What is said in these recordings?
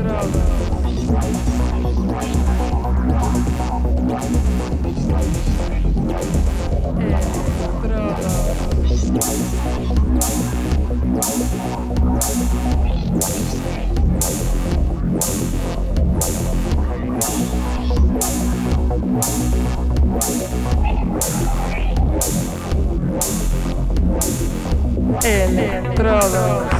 Entrada. É, Electrodos.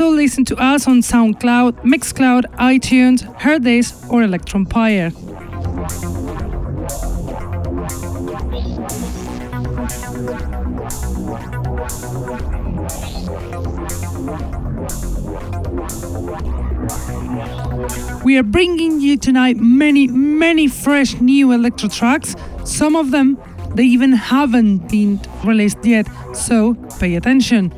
Also listen to us on SoundCloud, Mixcloud, iTunes, Hearthis, or Electronpire. We are bringing you tonight many, many fresh new electro tracks. Some of them they even haven't been released yet, so pay attention.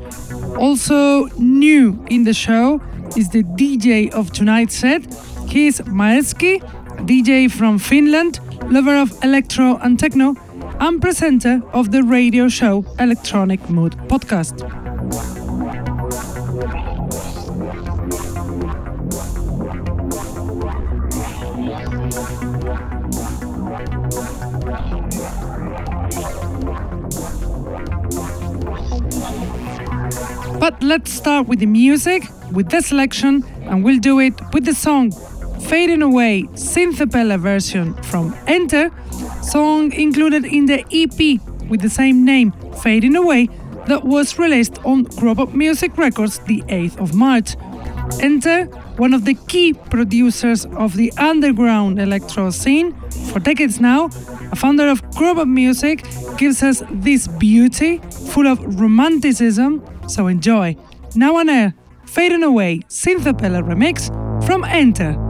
Also, new in the show is the DJ of tonight's set. He's Maeski, DJ from Finland, lover of electro and techno, and presenter of the radio show Electronic Mood Podcast. But let's start with the music, with the selection, and we'll do it with the song Fading Away Synthapella version from Enter, song included in the EP with the same name, Fading Away, that was released on Grub Music Records the 8th of March. Enter, one of the key producers of the underground electro scene for decades now, a founder of Grub Music, gives us this beauty full of romanticism so enjoy. Now on air, Fading Away Synthapella remix from Enter.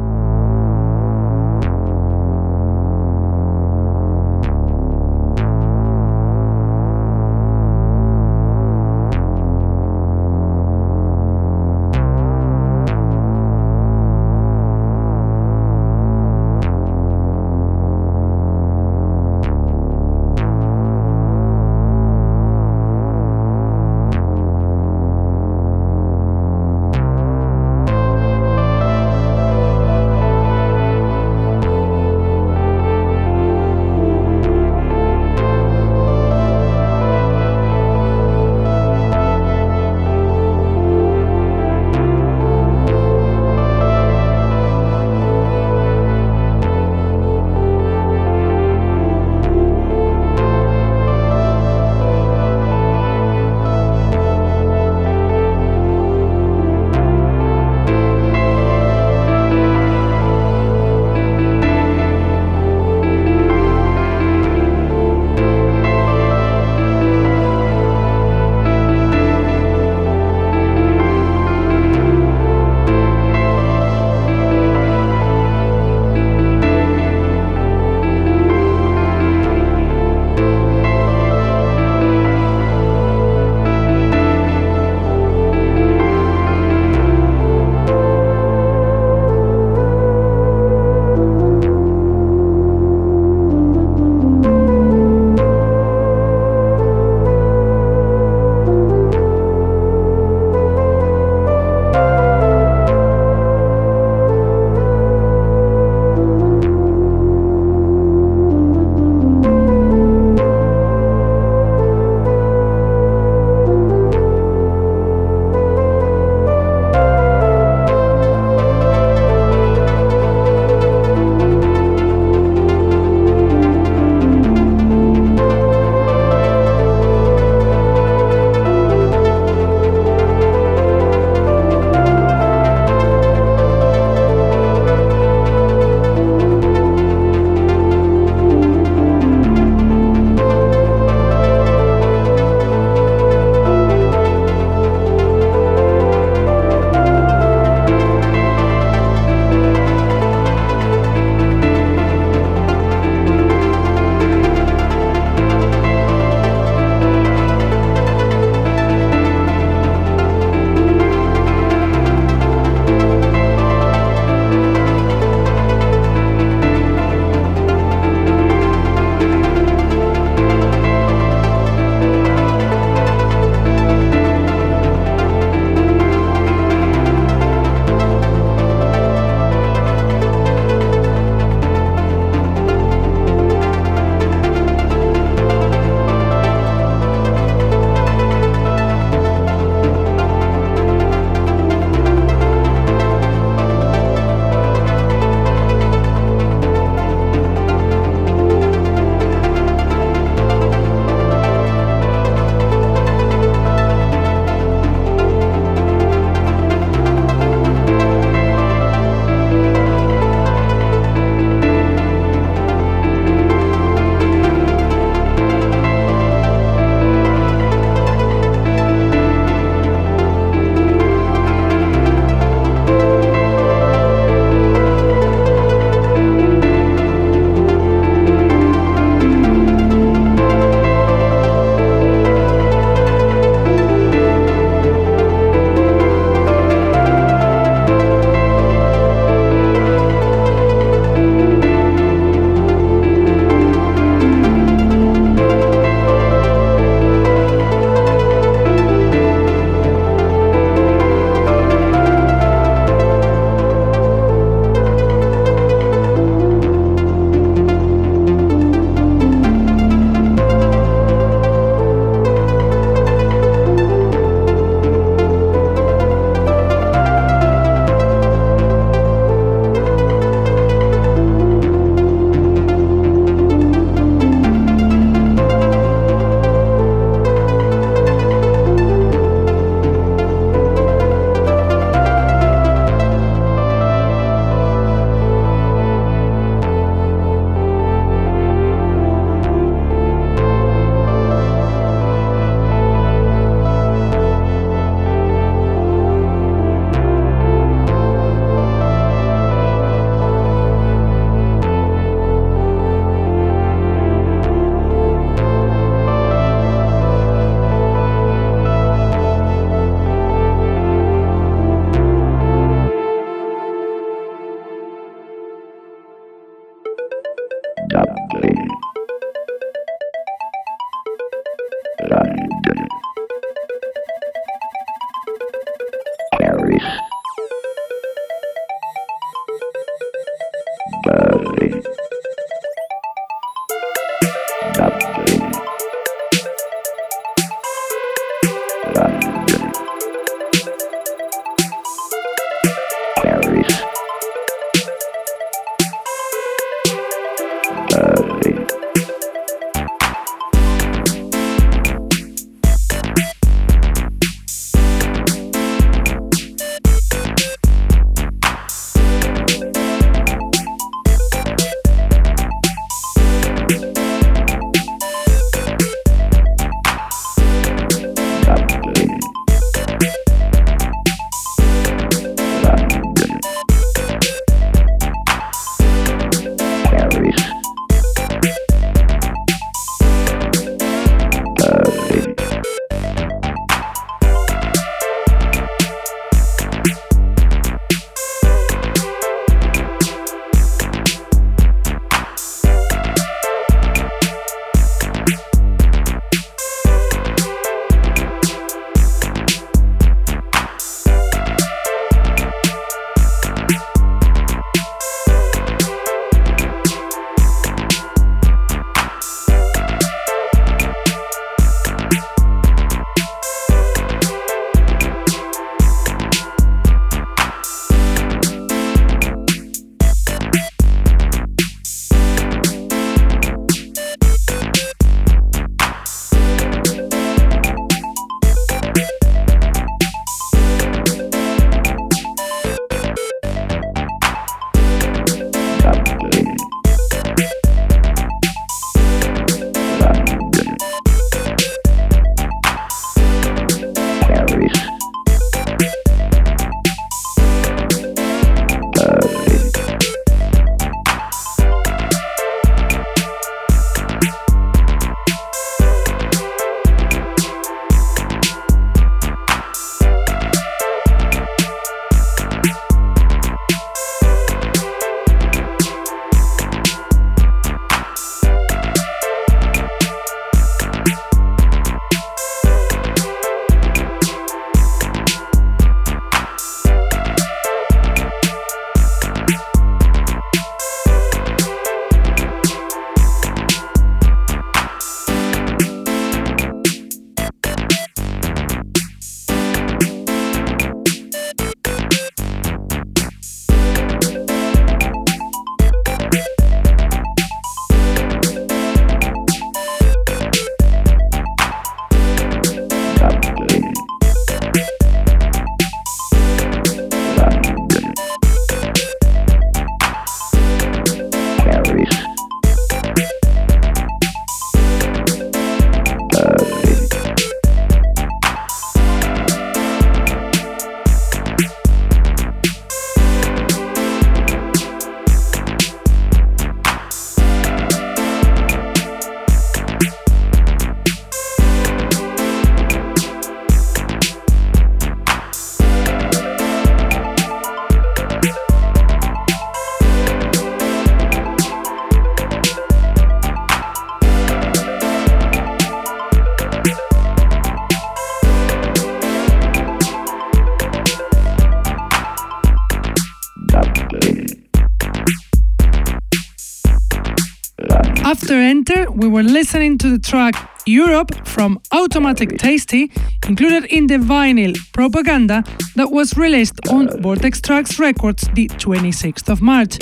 Listening to the track Europe from Automatic Tasty, included in the vinyl Propaganda that was released on Vortex Tracks Records the 26th of March.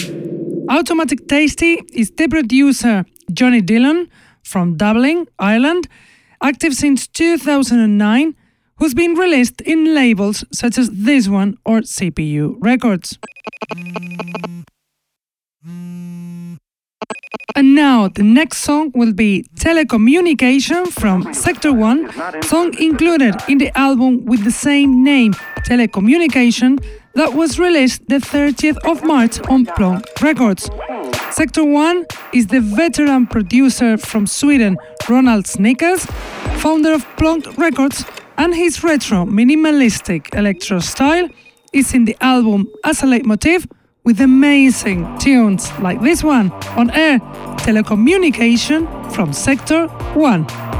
Automatic Tasty is the producer Johnny Dillon from Dublin, Ireland, active since 2009, who's been released in labels such as this one or CPU Records. And now the next song will be Telecommunication from Sector 1, song included in the album with the same name, Telecommunication, that was released the 30th of March on Plonk Records. Sector 1 is the veteran producer from Sweden, Ronald Snickers, founder of Plonk Records, and his retro minimalistic electro style is in the album as a leitmotif with amazing tunes like this one on air telecommunication from Sector 1.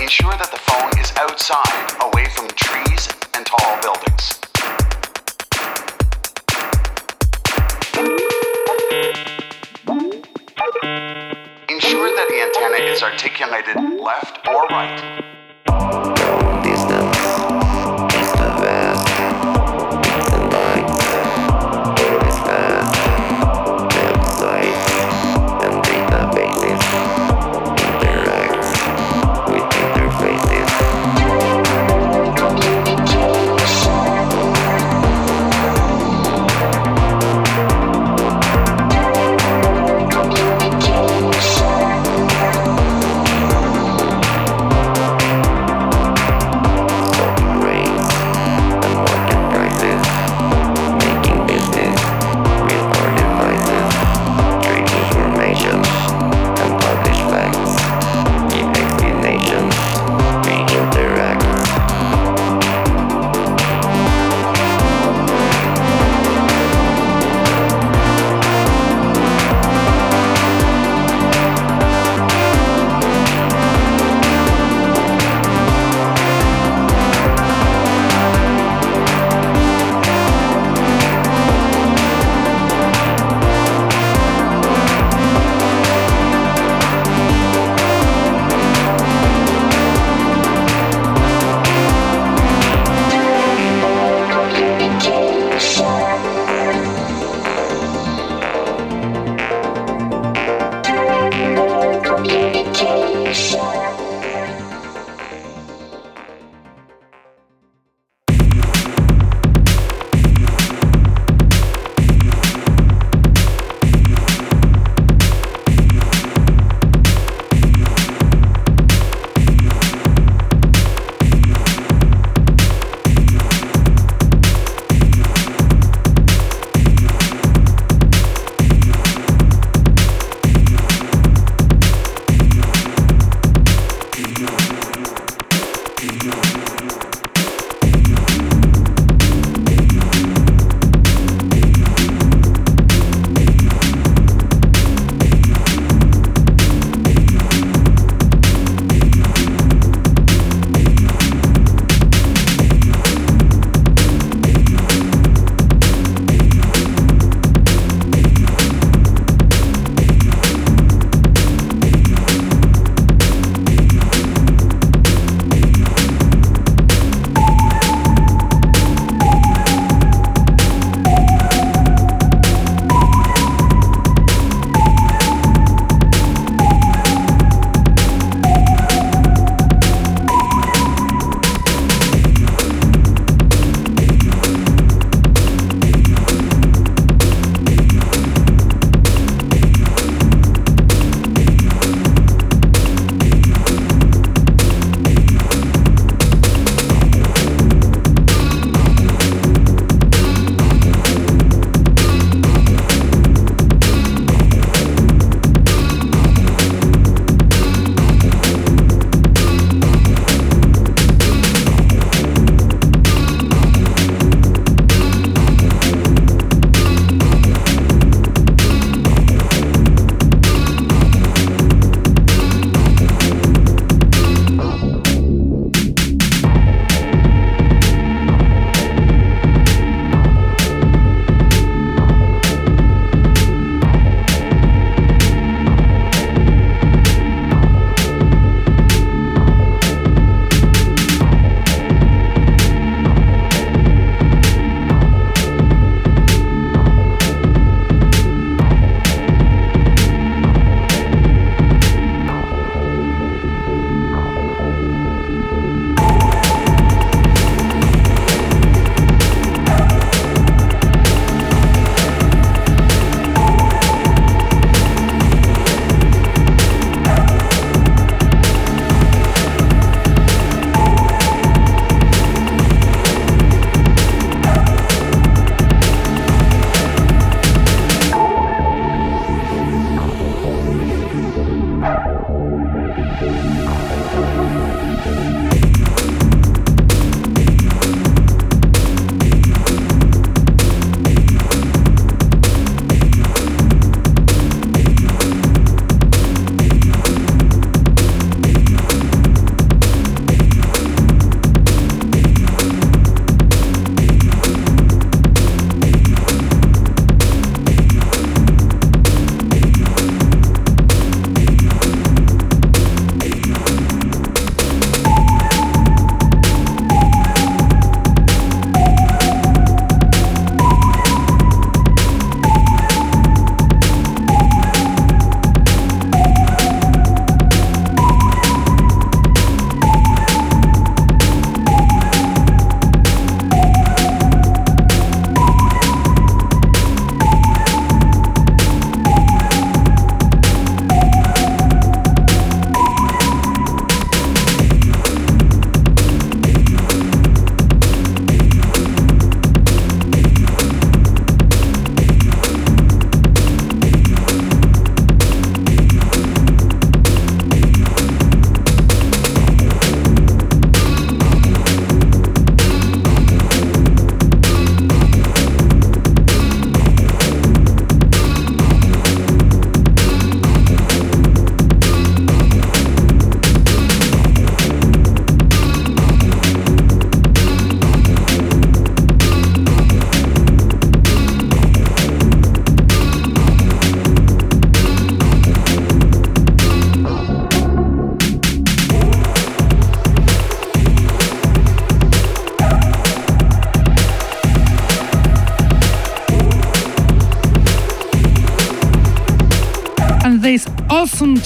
ensure that the phone is outside, away from trees and tall buildings. Ensure that the antenna is articulated left or right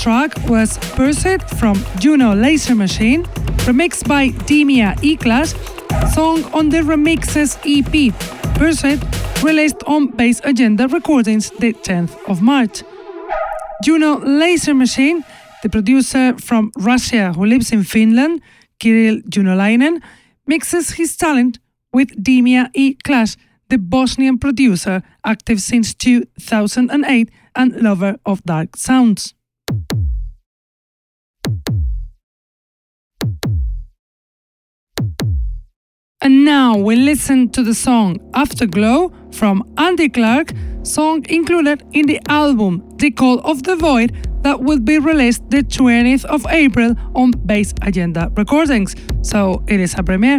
track was Pursuit from Juno Laser Machine, remixed by Demia E-Clash, song on the Remixes EP, Pursuit, released on Bass Agenda Recordings the 10th of March. Juno Laser Machine, the producer from Russia who lives in Finland, Kirill Junolainen, mixes his talent with Demia E-Clash, the Bosnian producer active since 2008 and lover of dark sounds. And now we listen to the song Afterglow from Andy Clark, song included in the album The Call of the Void that will be released the 20th of April on Bass Agenda Recordings. So it is a premiere.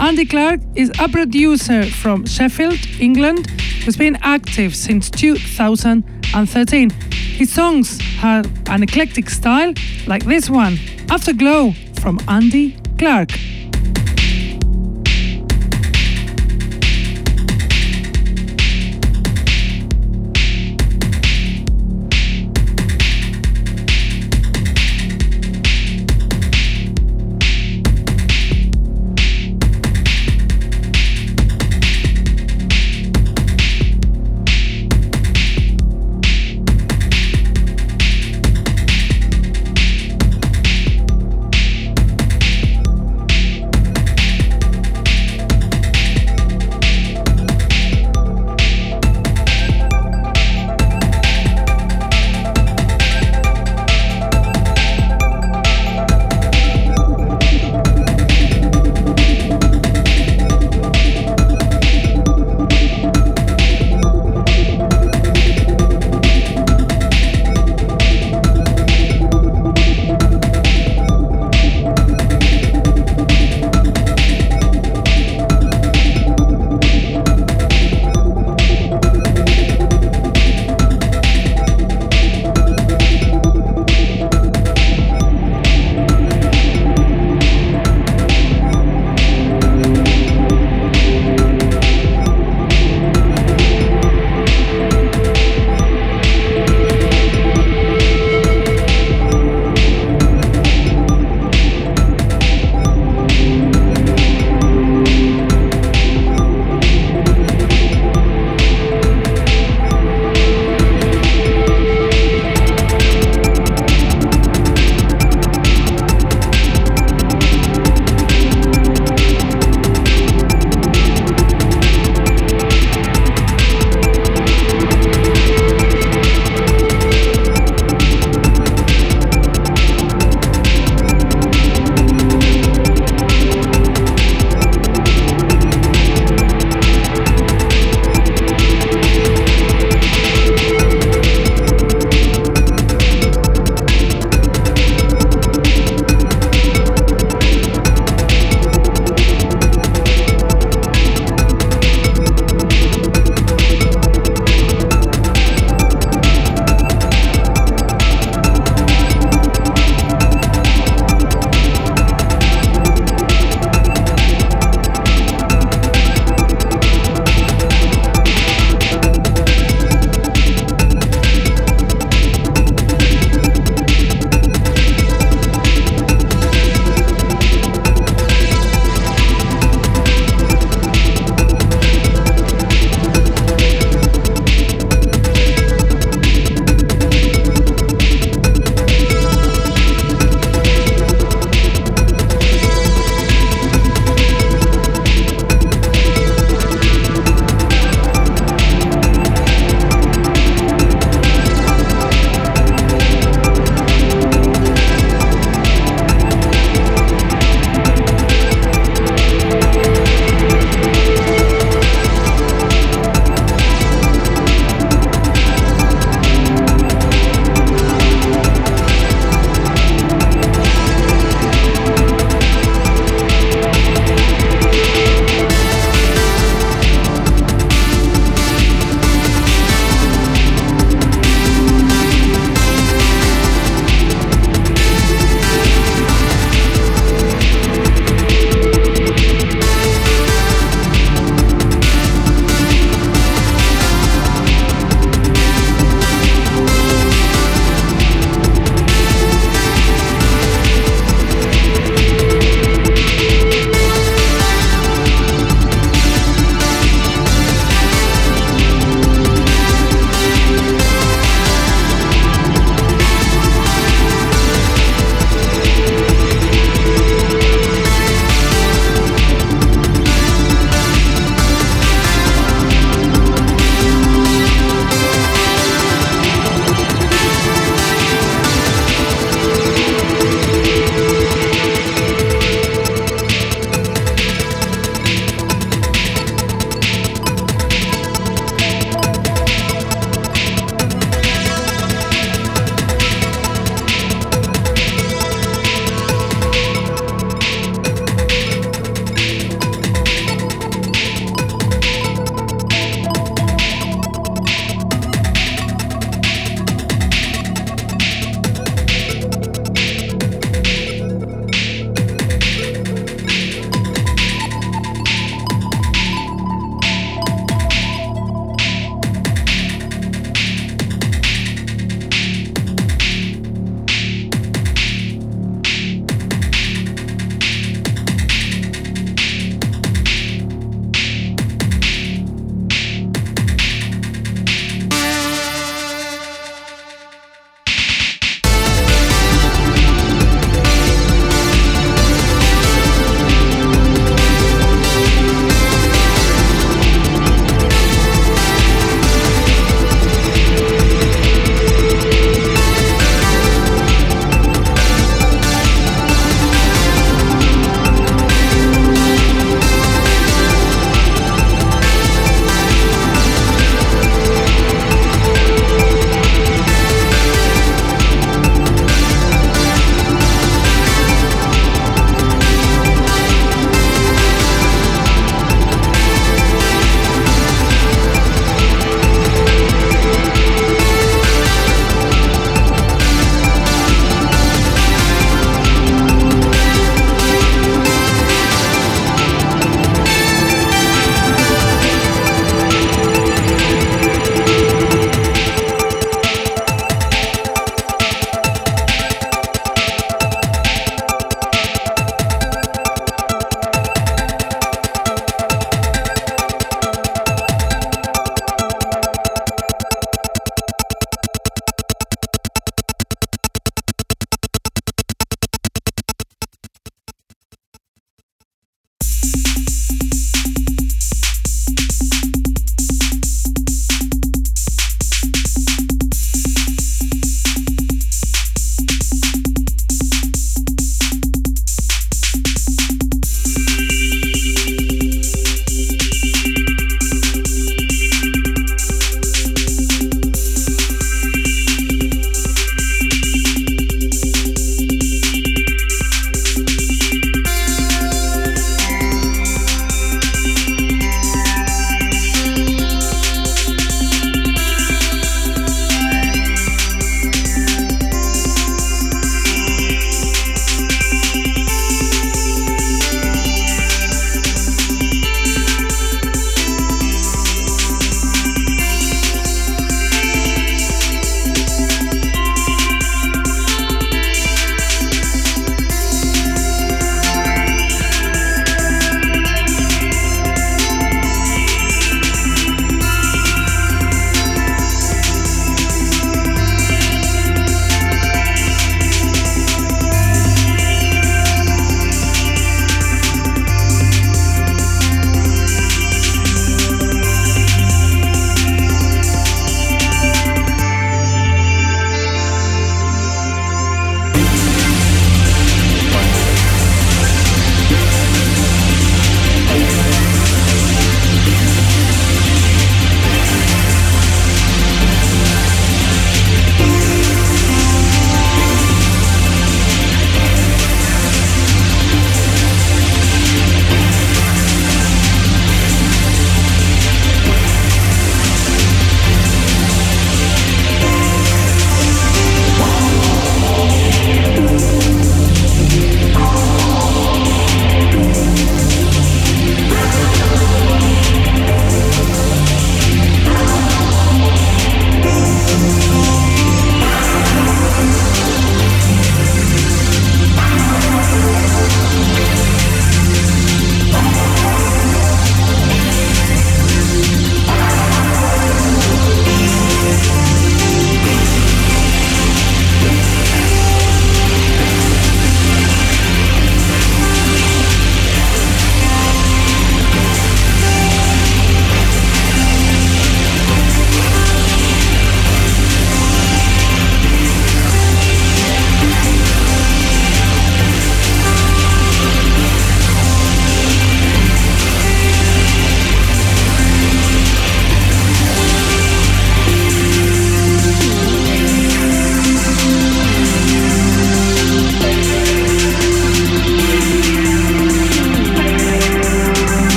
Andy Clark is a producer from Sheffield, England, who's been active since 2013. His songs have an eclectic style, like this one, Afterglow from Andy Clark.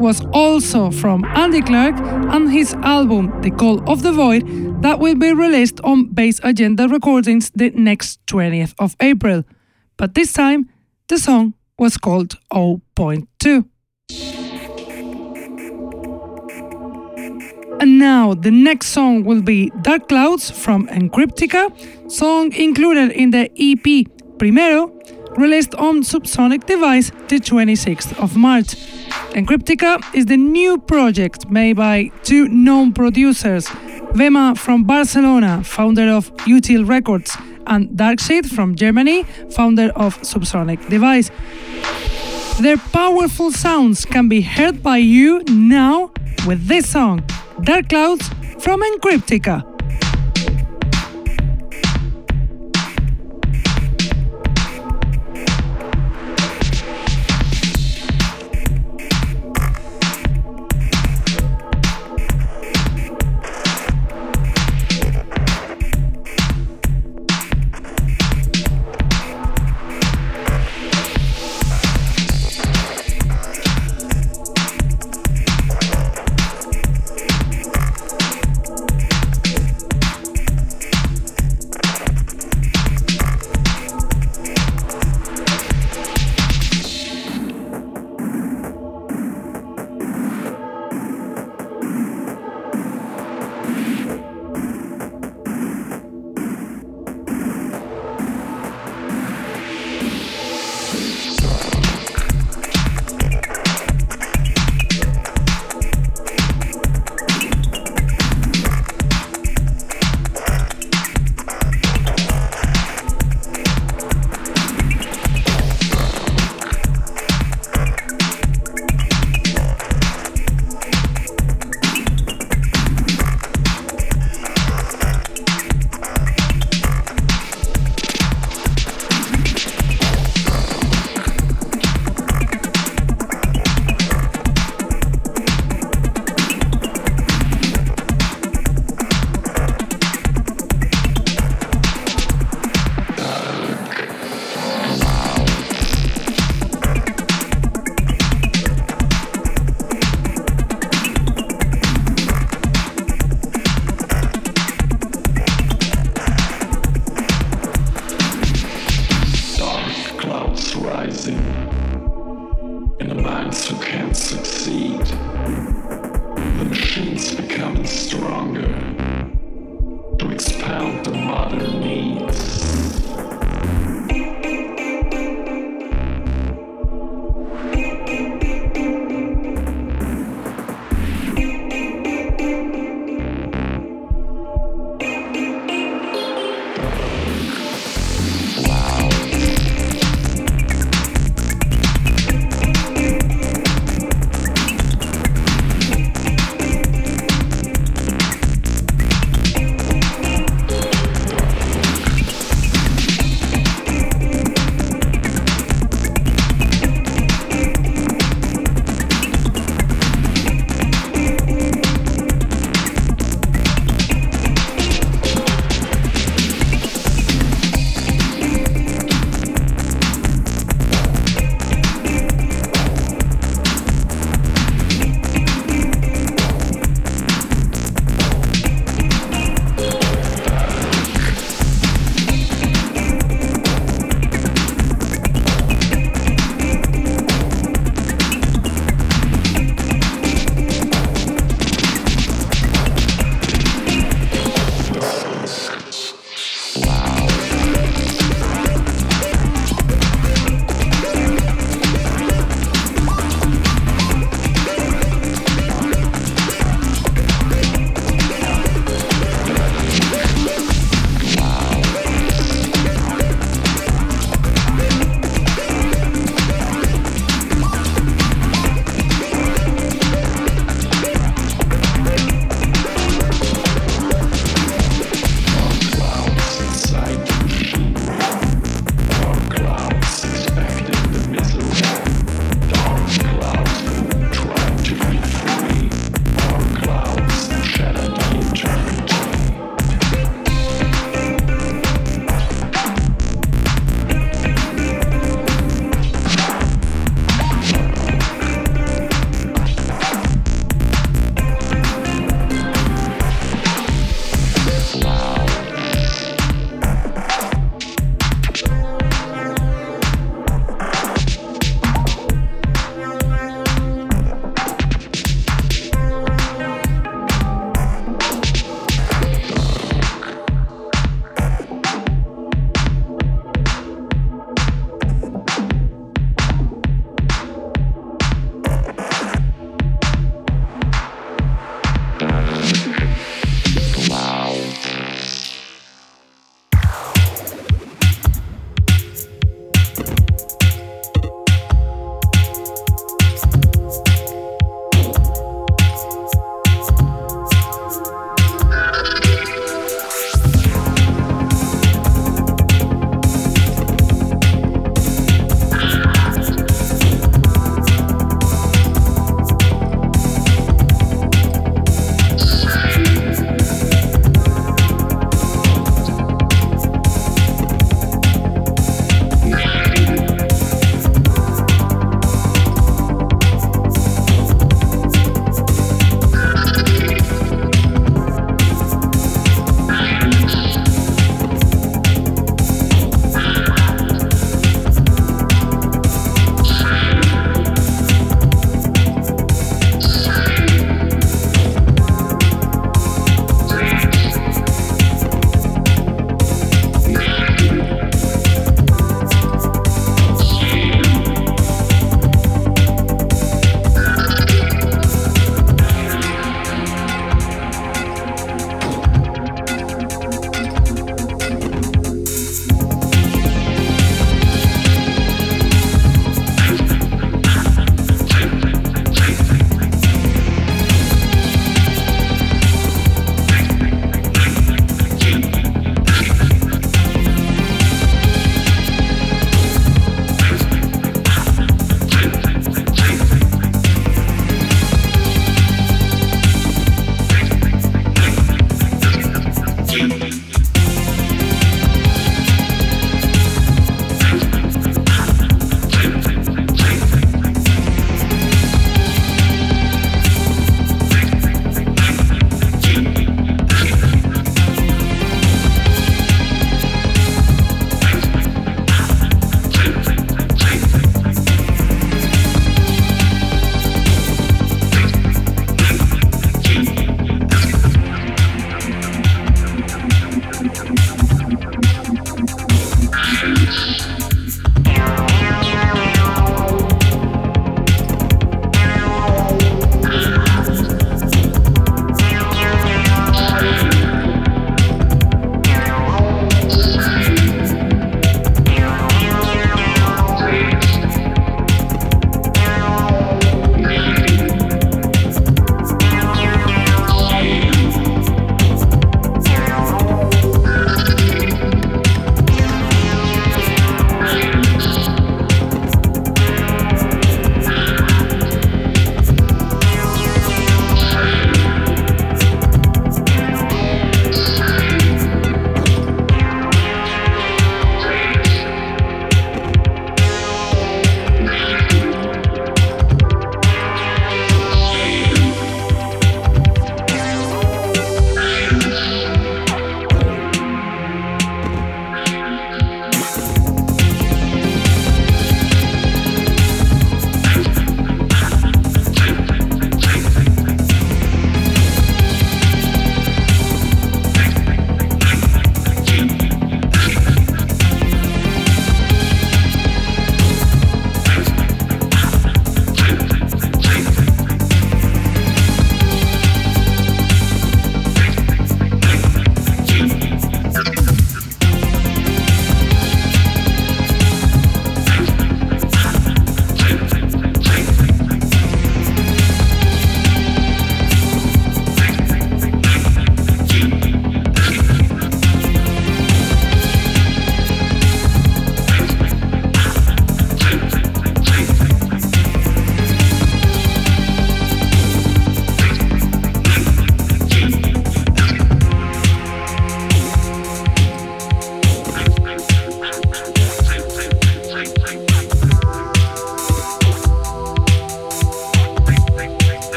Was also from Andy Clark and his album The Call of the Void that will be released on Bass Agenda Recordings the next 20th of April. But this time, the song was called 0.2. And now the next song will be Dark Clouds from Encryptica, song included in the EP Primero, released on Subsonic Device the 26th of March. Encryptica is the new project made by two known producers, Vema from Barcelona, founder of Util Records, and Darkshade from Germany, founder of Subsonic Device. Their powerful sounds can be heard by you now with this song, Dark Clouds from Encryptica.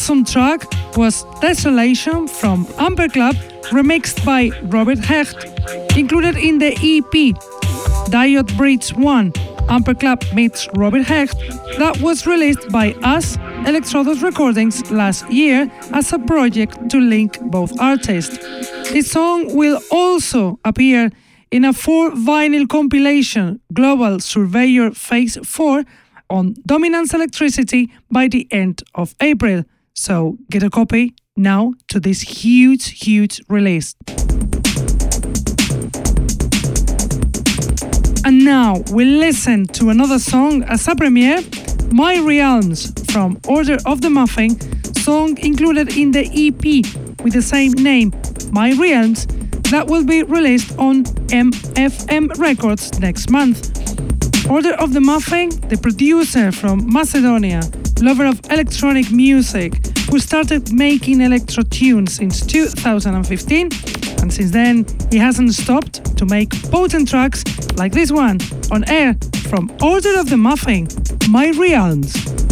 Awesome track was Desolation from Amber Club, remixed by Robert Hecht, included in the EP Diode Bridge 1 Amber Club meets Robert Hecht that was released by us, Electrodos Recordings, last year as a project to link both artists. This song will also appear in a four vinyl compilation, Global Surveyor Phase 4, on Dominance Electricity by the end of April. So get a copy now to this huge, huge release. And now we listen to another song as a premiere, My Realms from Order of the Muffin, song included in the EP with the same name, My Realms, that will be released on MFM Records next month. Order of the Muffin, the producer from Macedonia, lover of electronic music, who started making electro tunes since 2015, and since then he hasn't stopped to make potent tracks like this one on air from Order of the Muffin, My Realms.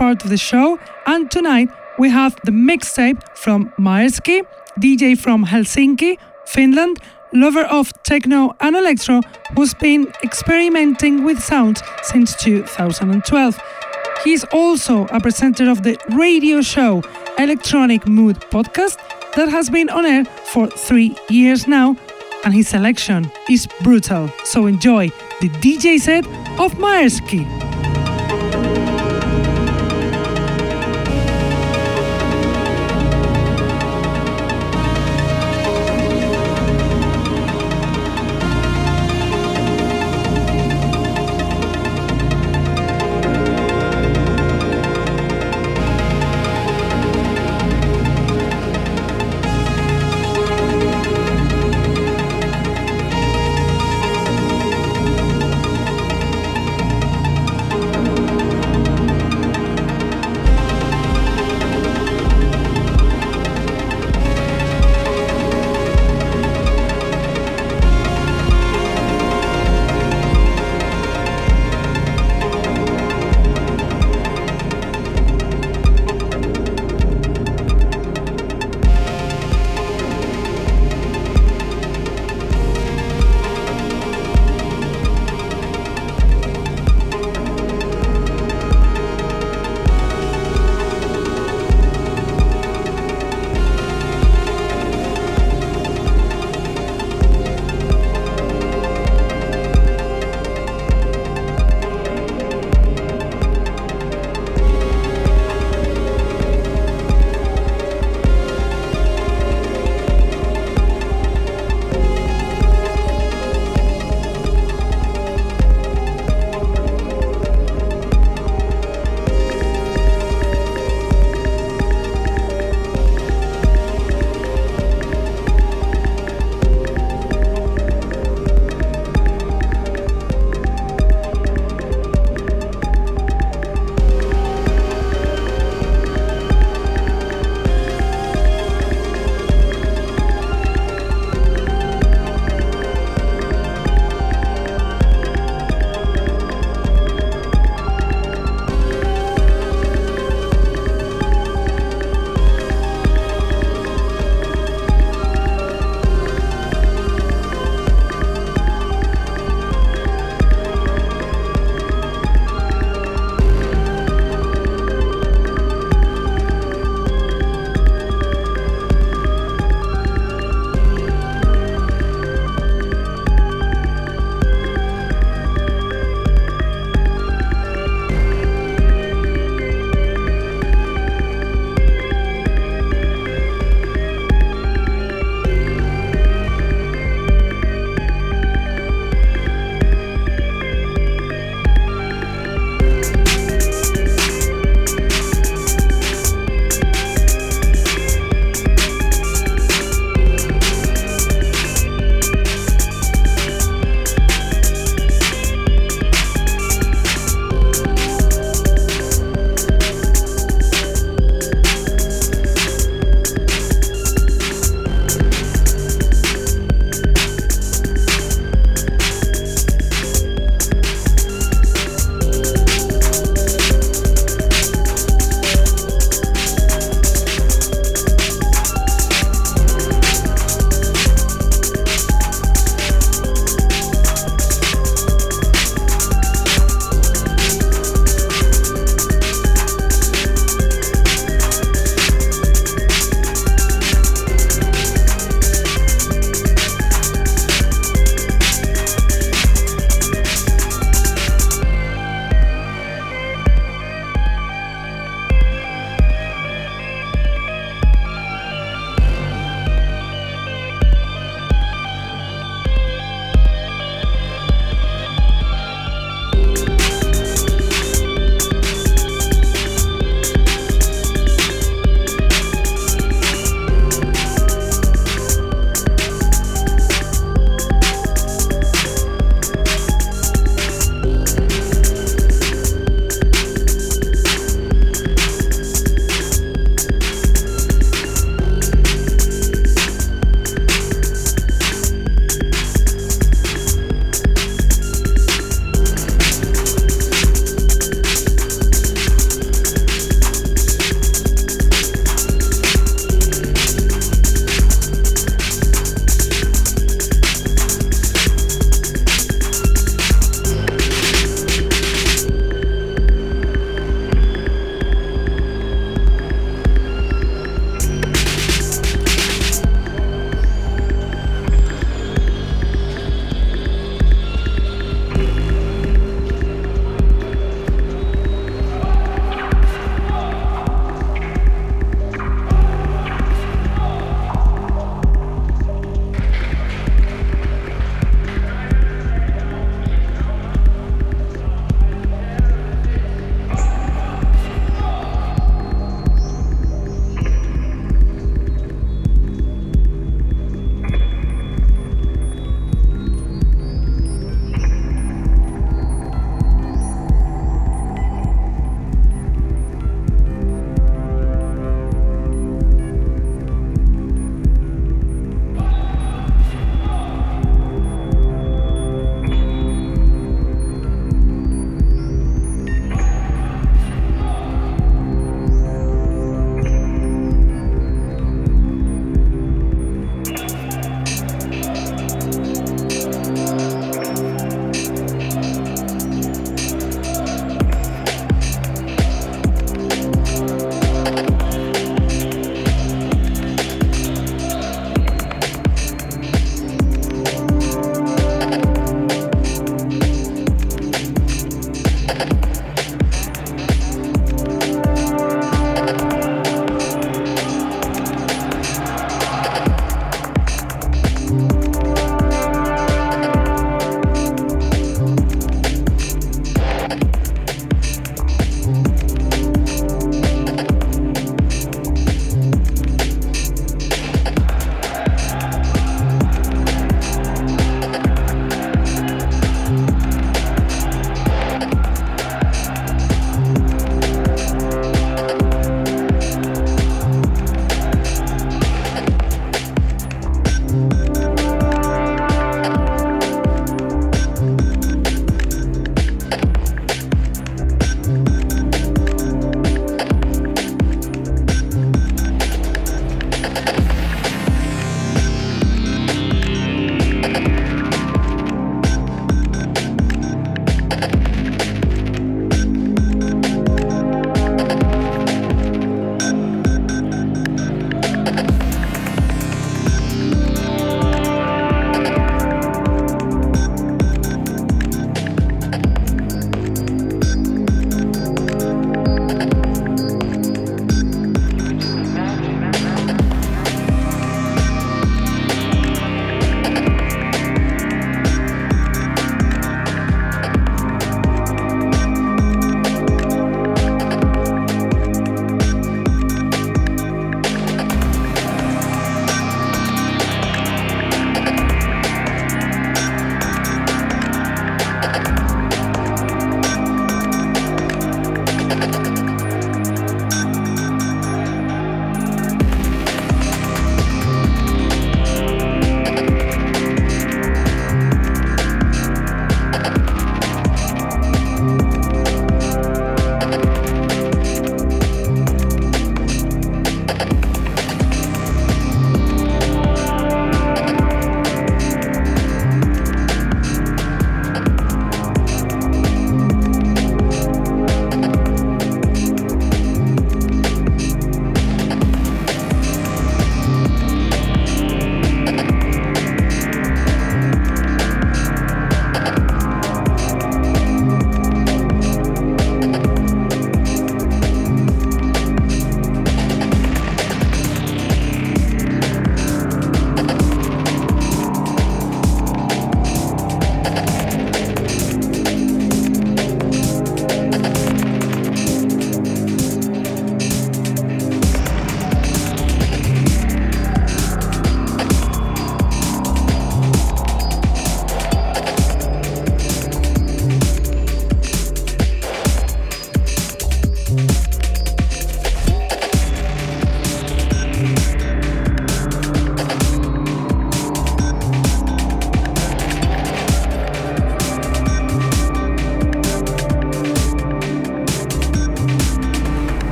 Part of the show, and tonight we have the mixtape from Maerski, DJ from Helsinki, Finland, lover of techno and electro, who's been experimenting with sounds since 2012. He's also a presenter of the radio show Electronic Mood podcast that has been on air for three years now, and his selection is brutal. So enjoy the DJ set of Maerski.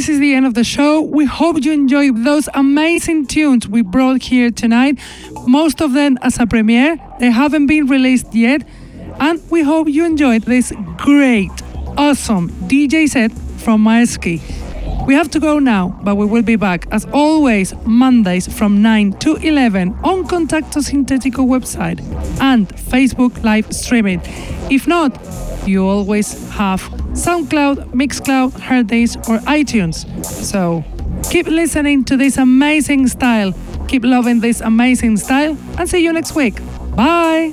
this is the end of the show. We hope you enjoyed those amazing tunes we brought here tonight. Most of them as a premiere, they haven't been released yet. And we hope you enjoyed this great, awesome DJ set from Maeski. We have to go now, but we will be back as always Mondays from 9 to 11 on Contacto Sintetico website and Facebook live streaming. If not, you always have SoundCloud, Mixcloud, Hearthis, or iTunes. So keep listening to this amazing style, keep loving this amazing style, and see you next week. Bye!